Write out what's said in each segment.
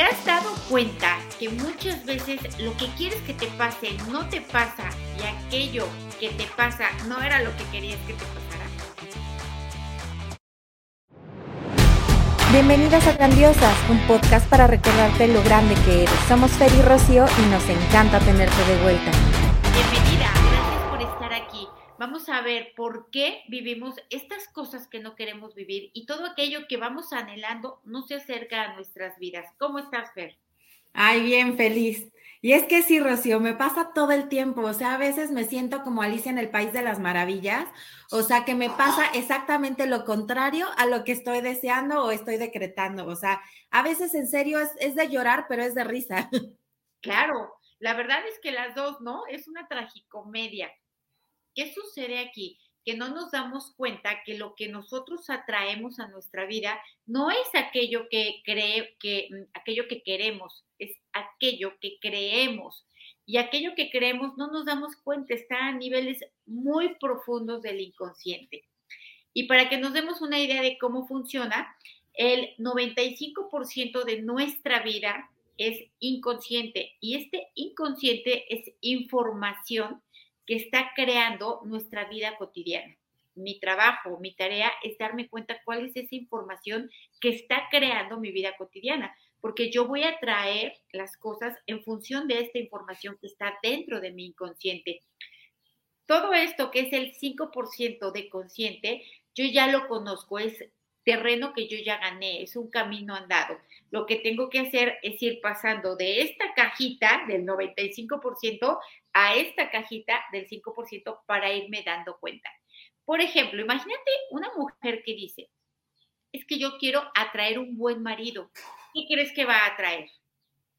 ¿Te has dado cuenta que muchas veces lo que quieres que te pase no te pasa y aquello que te pasa no era lo que querías que te pasara? Bienvenidas a Grandiosas, un podcast para recordarte lo grande que eres. Somos Fer y Rocío y nos encanta tenerte de vuelta. Vamos a ver por qué vivimos estas cosas que no queremos vivir y todo aquello que vamos anhelando no se acerca a nuestras vidas. ¿Cómo estás, Fer? Ay, bien, feliz. Y es que sí, Rocío, me pasa todo el tiempo. O sea, a veces me siento como Alicia en el País de las Maravillas. O sea, que me pasa exactamente lo contrario a lo que estoy deseando o estoy decretando. O sea, a veces en serio es, es de llorar, pero es de risa. Claro, la verdad es que las dos, ¿no? Es una tragicomedia. ¿Qué sucede aquí? Que no nos damos cuenta que lo que nosotros atraemos a nuestra vida no es aquello que cree, que mm, aquello que queremos, es aquello que creemos. Y aquello que creemos no nos damos cuenta, está a niveles muy profundos del inconsciente. Y para que nos demos una idea de cómo funciona, el 95% de nuestra vida es inconsciente y este inconsciente es información que está creando nuestra vida cotidiana. Mi trabajo, mi tarea es darme cuenta cuál es esa información que está creando mi vida cotidiana, porque yo voy a traer las cosas en función de esta información que está dentro de mi inconsciente. Todo esto que es el 5% de consciente, yo ya lo conozco, es terreno que yo ya gané, es un camino andado. Lo que tengo que hacer es ir pasando de esta cajita del 95% a esta cajita del 5% para irme dando cuenta. Por ejemplo, imagínate una mujer que dice, es que yo quiero atraer un buen marido. ¿Qué crees que va a atraer?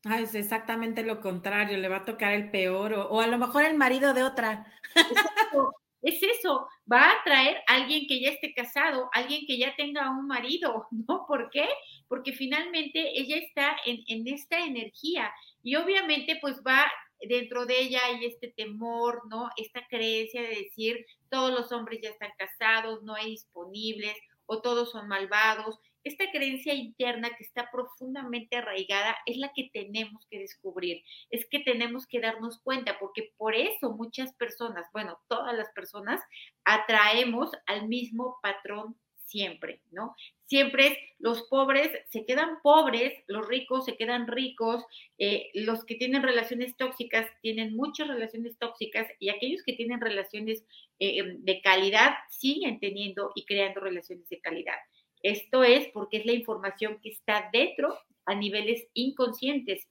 Ah, es exactamente lo contrario, le va a tocar el peor o, o a lo mejor el marido de otra. Exacto es eso, va a atraer a alguien que ya esté casado, alguien que ya tenga un marido, ¿no? ¿Por qué? Porque finalmente ella está en, en esta energía y obviamente pues va dentro de ella hay este temor, ¿no? Esta creencia de decir todos los hombres ya están casados, no hay disponibles o todos son malvados esta creencia interna que está profundamente arraigada es la que tenemos que descubrir, es que tenemos que darnos cuenta, porque por eso muchas personas, bueno, todas las personas atraemos al mismo patrón siempre, ¿no? Siempre es los pobres se quedan pobres, los ricos se quedan ricos, eh, los que tienen relaciones tóxicas tienen muchas relaciones tóxicas y aquellos que tienen relaciones eh, de calidad siguen teniendo y creando relaciones de calidad. Esto es porque es la información que está dentro a niveles inconscientes.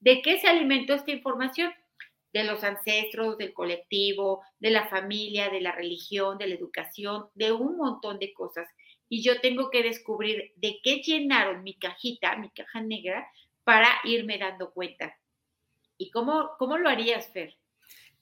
¿De qué se alimentó esta información? De los ancestros, del colectivo, de la familia, de la religión, de la educación, de un montón de cosas. Y yo tengo que descubrir de qué llenaron mi cajita, mi caja negra, para irme dando cuenta. ¿Y cómo, cómo lo harías, Fer?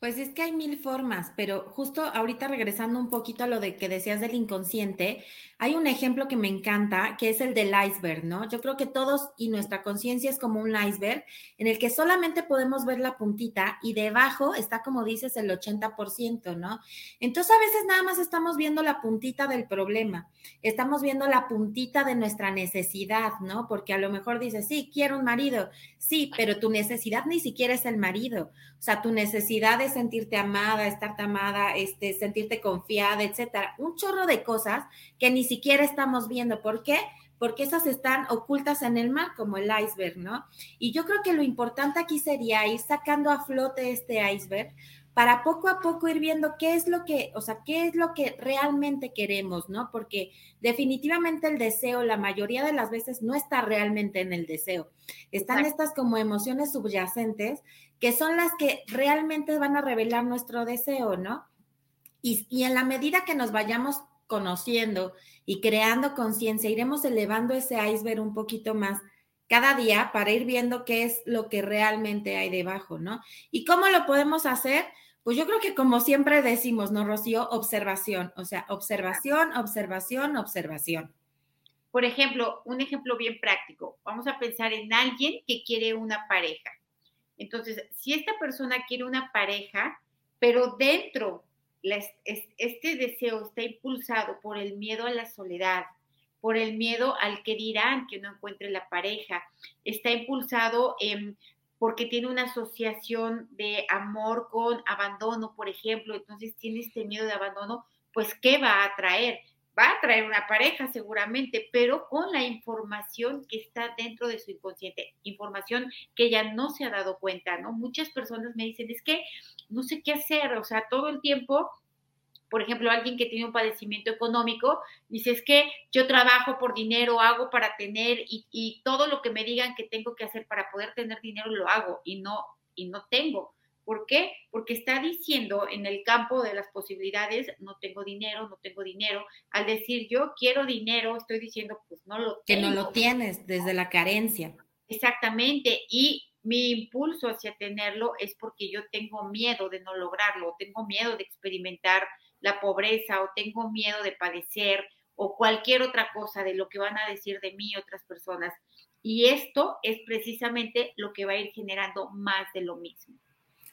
Pues es que hay mil formas, pero justo ahorita regresando un poquito a lo de que decías del inconsciente, hay un ejemplo que me encanta, que es el del iceberg, ¿no? Yo creo que todos y nuestra conciencia es como un iceberg en el que solamente podemos ver la puntita y debajo está, como dices, el 80%, ¿no? Entonces a veces nada más estamos viendo la puntita del problema, estamos viendo la puntita de nuestra necesidad, ¿no? Porque a lo mejor dices, sí, quiero un marido, sí, pero tu necesidad ni siquiera es el marido, o sea, tu necesidad es sentirte amada, estarte amada, este, sentirte confiada, etcétera, un chorro de cosas que ni siquiera estamos viendo. ¿Por qué? Porque esas están ocultas en el mar, como el iceberg, ¿no? Y yo creo que lo importante aquí sería ir sacando a flote este iceberg para poco a poco ir viendo qué es lo que, o sea, qué es lo que realmente queremos, ¿no? Porque definitivamente el deseo, la mayoría de las veces no está realmente en el deseo. Están estas como emociones subyacentes que son las que realmente van a revelar nuestro deseo, ¿no? Y, en la medida que nos vayamos conociendo y creando conciencia, iremos elevando ese iceberg un poquito más cada día para ir viendo qué es lo que realmente hay debajo, ¿no? ¿Y cómo lo podemos hacer? Pues yo creo que como siempre decimos, ¿no, Rocío? Observación, o sea, observación, observación, observación. Por ejemplo, un ejemplo bien práctico. Vamos a pensar en alguien que quiere una pareja. Entonces, si esta persona quiere una pareja, pero dentro este deseo está impulsado por el miedo a la soledad, por el miedo al que dirán que no encuentre la pareja. Está impulsado porque tiene una asociación de amor con abandono, por ejemplo, entonces tiene este miedo de abandono, pues ¿qué va a traer? Va a traer una pareja seguramente, pero con la información que está dentro de su inconsciente, información que ella no se ha dado cuenta, ¿no? Muchas personas me dicen, es que no sé qué hacer, o sea, todo el tiempo por ejemplo, alguien que tiene un padecimiento económico, dice, es que yo trabajo por dinero, hago para tener y, todo lo que me digan que tengo que hacer para poder tener dinero lo hago y no, y no tengo. ¿Por qué? Porque está diciendo en el campo de las posibilidades, no tengo dinero, no tengo dinero. Al decir yo quiero dinero, estoy diciendo, pues no lo tengo. Que no lo tienes desde la carencia. Exactamente. Y mi impulso hacia tenerlo es porque yo tengo miedo de no lograrlo, tengo miedo de experimentar la pobreza o tengo miedo de padecer o cualquier otra cosa de lo que van a decir de mí otras personas. Y esto es precisamente lo que va a ir generando más de lo mismo.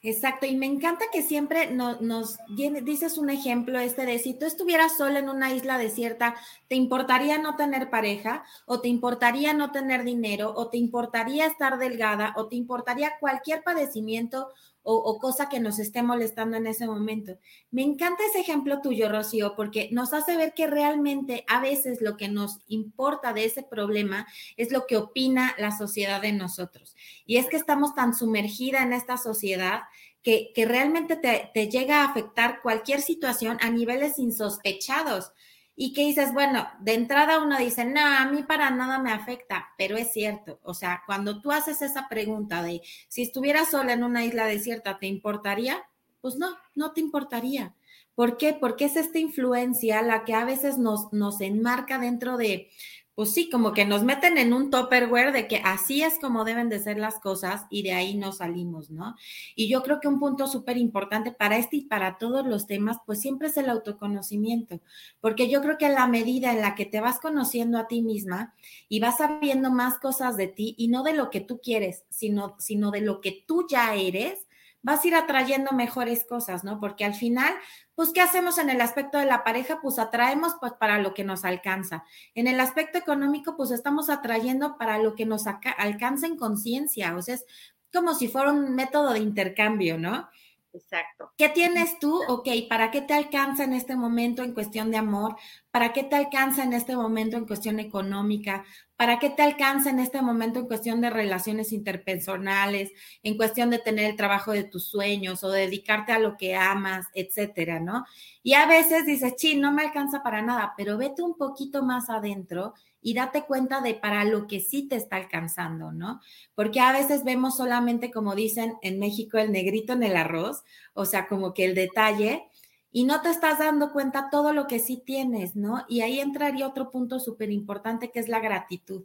Exacto, y me encanta que siempre nos dices un ejemplo este de si tú estuvieras sola en una isla desierta, ¿te importaría no tener pareja? ¿O te importaría no tener dinero? ¿O te importaría estar delgada? ¿O te importaría cualquier padecimiento o, cosa que nos esté molestando en ese momento. Me encanta ese ejemplo tuyo, Rocío, porque nos hace ver que realmente a veces lo que nos importa de ese problema es lo que opina la sociedad de nosotros. Y es que estamos tan sumergida en esta sociedad que, realmente te, te llega a afectar cualquier situación a niveles insospechados y que dices, bueno, de entrada uno dice, no, a mí para nada me afecta, pero es cierto, o sea, cuando tú haces esa pregunta de si estuvieras sola en una isla desierta, ¿te importaría? Pues no, no te importaría. ¿Por qué? Porque es esta influencia la que a veces nos, nos enmarca dentro de, pues sí, como que nos meten en un topperware de que así es como deben de ser las cosas y de ahí no salimos, ¿no? Y yo creo que un punto súper importante para este y para todos los temas, pues siempre es el autoconocimiento, porque yo creo que la medida en la que te vas conociendo a ti misma y vas sabiendo más cosas de ti y no de lo que tú quieres, sino, sino de lo que tú ya eres, vas a ir atrayendo mejores cosas, ¿no? Porque al final, pues, ¿qué hacemos en el aspecto de la pareja? Pues atraemos pues para lo que nos alcanza. En el aspecto económico, pues estamos atrayendo para lo que nos alcanza en conciencia. O sea, es como si fuera un método de intercambio, ¿no? Exacto. ¿Qué tienes tú? Ok, ¿para qué te alcanza en este momento en cuestión de amor? ¿Para qué te alcanza en este momento en cuestión económica? ¿Para qué te alcanza en este momento en cuestión de relaciones interpersonales, en cuestión de tener el trabajo de tus sueños o dedicarte a lo que amas, etcétera, ¿no? Y a veces dices, sí, no me alcanza para nada, pero vete un poquito más adentro y date cuenta de para lo que sí te está alcanzando, ¿no? Porque a veces vemos solamente, como dicen en México, el negrito en el arroz, o sea, como que el detalle, y no te estás dando cuenta todo lo que sí tienes, ¿no? Y ahí entraría otro punto súper importante que es la gratitud.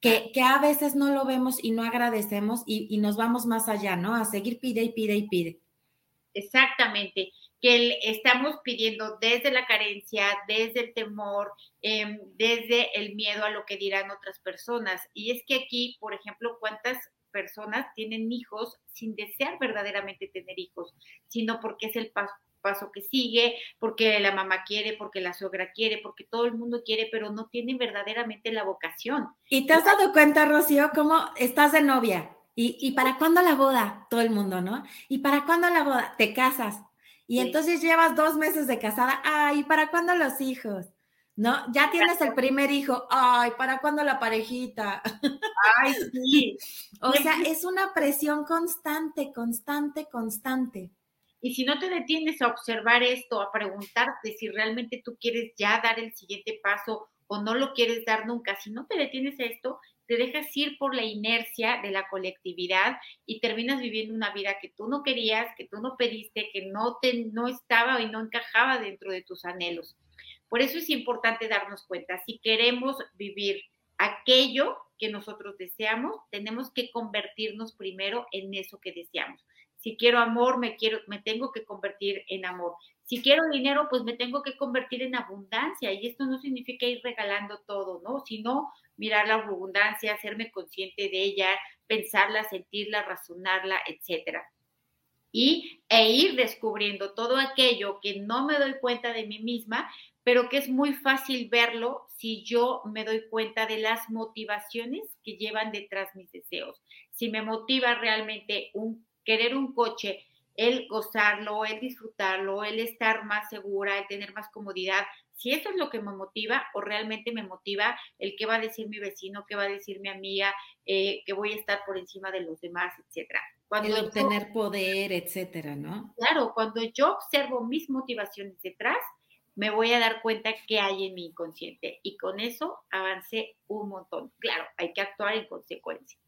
Que, que, a veces no lo vemos y no agradecemos y, y nos vamos más allá, ¿no? A seguir pide y pide y pide. Exactamente que estamos pidiendo desde la carencia, desde el temor, em, desde el miedo a lo que dirán otras personas. Y es que aquí, por ejemplo, ¿cuántas personas tienen hijos sin desear verdaderamente tener hijos, sino porque es el paso, paso que sigue, porque la mamá quiere, porque la suegra quiere, porque todo el mundo quiere, pero no tienen verdaderamente la vocación. ¿Y te has dado cuenta, Rocío, cómo estás de novia? ¿Y, y para cuándo la boda? Todo el mundo, ¿no? ¿Y para cuándo la boda? Te casas y entonces llevas dos meses de casada, ay, ¿para cuándo los hijos? ¿No? Ya tienes el primer hijo, ay, ¿para cuándo la parejita? Ay, sí. o sea, es una presión constante, constante, constante. Y si no te detienes a observar esto, a preguntarte si realmente tú quieres ya dar el siguiente paso o no lo quieres dar nunca, si no te detienes a esto, te dejas ir por la inercia de la colectividad y terminas viviendo una vida que tú no querías, que tú no pediste, que no, te, no estaba y no encajaba dentro de tus anhelos. Por eso es importante darnos cuenta, si queremos vivir aquello que nosotros deseamos, tenemos que convertirnos primero en eso que deseamos. Si quiero amor, me quiero me tengo que convertir en amor. Si quiero dinero, pues me tengo que convertir en abundancia y esto no significa ir regalando todo, ¿no? Sino mirar la abundancia, hacerme consciente de ella, pensarla, sentirla, razonarla, etcétera. Y e ir descubriendo todo aquello que no me doy cuenta de mí misma pero que es muy fácil verlo si yo me doy cuenta de las motivaciones que llevan detrás mis deseos. Si me motiva realmente un querer un coche, el gozarlo, el disfrutarlo, el estar más segura, el tener más comodidad, si eso es lo que me motiva o realmente me motiva el que va a decir mi vecino, qué va a decir mi amiga, eh, que voy a estar por encima de los demás, etcétera. Cuando el obtener poder, etcétera, ¿no? Claro, cuando yo observo mis motivaciones detrás, me voy a dar cuenta qué hay en mi inconsciente y con eso avancé un montón. Claro, hay que actuar en consecuencia.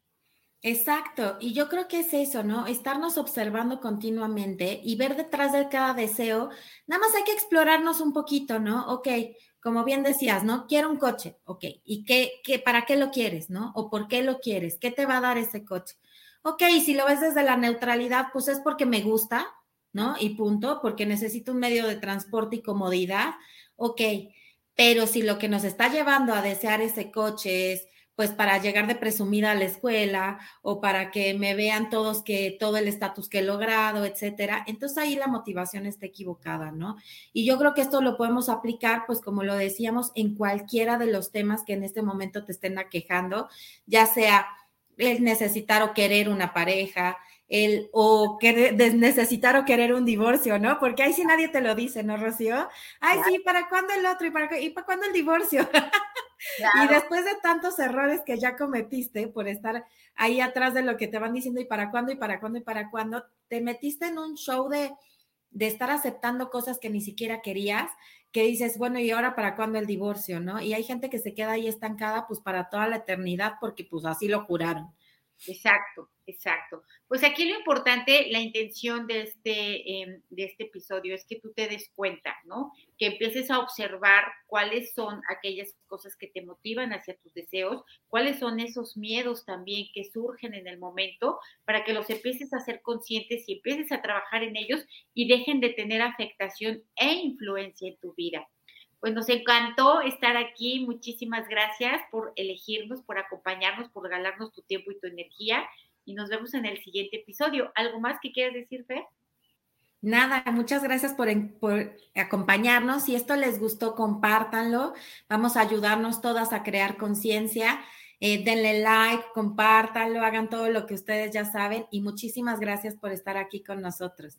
Exacto, y yo creo que es eso, ¿no? Estarnos observando continuamente y ver detrás de cada deseo, nada más hay que explorarnos un poquito, ¿no? Ok, como bien decías, ¿no? Quiero un coche, ok, ¿y qué, qué, para qué lo quieres, ¿no? ¿O por qué lo quieres? ¿Qué te va a dar ese coche? Ok, si lo ves desde la neutralidad, pues es porque me gusta, ¿no? Y punto, porque necesito un medio de transporte y comodidad, ok, pero si lo que nos está llevando a desear ese coche es pues para llegar de presumida a la escuela o para que me vean todos que todo el estatus que he logrado, etcétera. Entonces ahí la motivación está equivocada, ¿no? Y yo creo que esto lo podemos aplicar, pues como lo decíamos, en cualquiera de los temas que en este momento te estén aquejando, ya sea el necesitar o querer una pareja, el o querer, necesitar o querer un divorcio, ¿no? Porque ahí sí nadie te lo dice, ¿no, Rocío? Ay, sí, ¿para cuándo el otro? ¿Y para, y para cuándo el divorcio? Y después de tantos errores que ya cometiste por estar ahí atrás de lo que te van diciendo y para cuándo y para cuándo y para cuándo, te metiste en un show de, de estar aceptando cosas que ni siquiera querías, que dices, bueno, ¿y ahora para cuándo el divorcio, no? Y hay gente que se queda ahí estancada pues para toda la eternidad porque pues así lo juraron. Exacto, exacto. Pues aquí lo importante, la intención de este, em, de este episodio es que tú te des cuenta, ¿no? Que empieces a observar cuáles son aquellas cosas que te motivan hacia tus deseos, cuáles son esos miedos también que surgen en el momento, para que los empieces a ser conscientes y empieces a trabajar en ellos y dejen de tener afectación e influencia en tu vida. Pues nos encantó estar aquí. Muchísimas gracias por elegirnos, por acompañarnos, por regalarnos tu tiempo y tu energía. Y nos vemos en el siguiente episodio. ¿Algo más que quieras decir, Fer? Nada, muchas gracias por, acompañarnos. Si esto les gustó, compártanlo. Vamos a ayudarnos todas a crear conciencia. Eh, denle like, compártanlo, hagan todo lo que ustedes ya saben. Y muchísimas gracias por estar aquí con nosotros.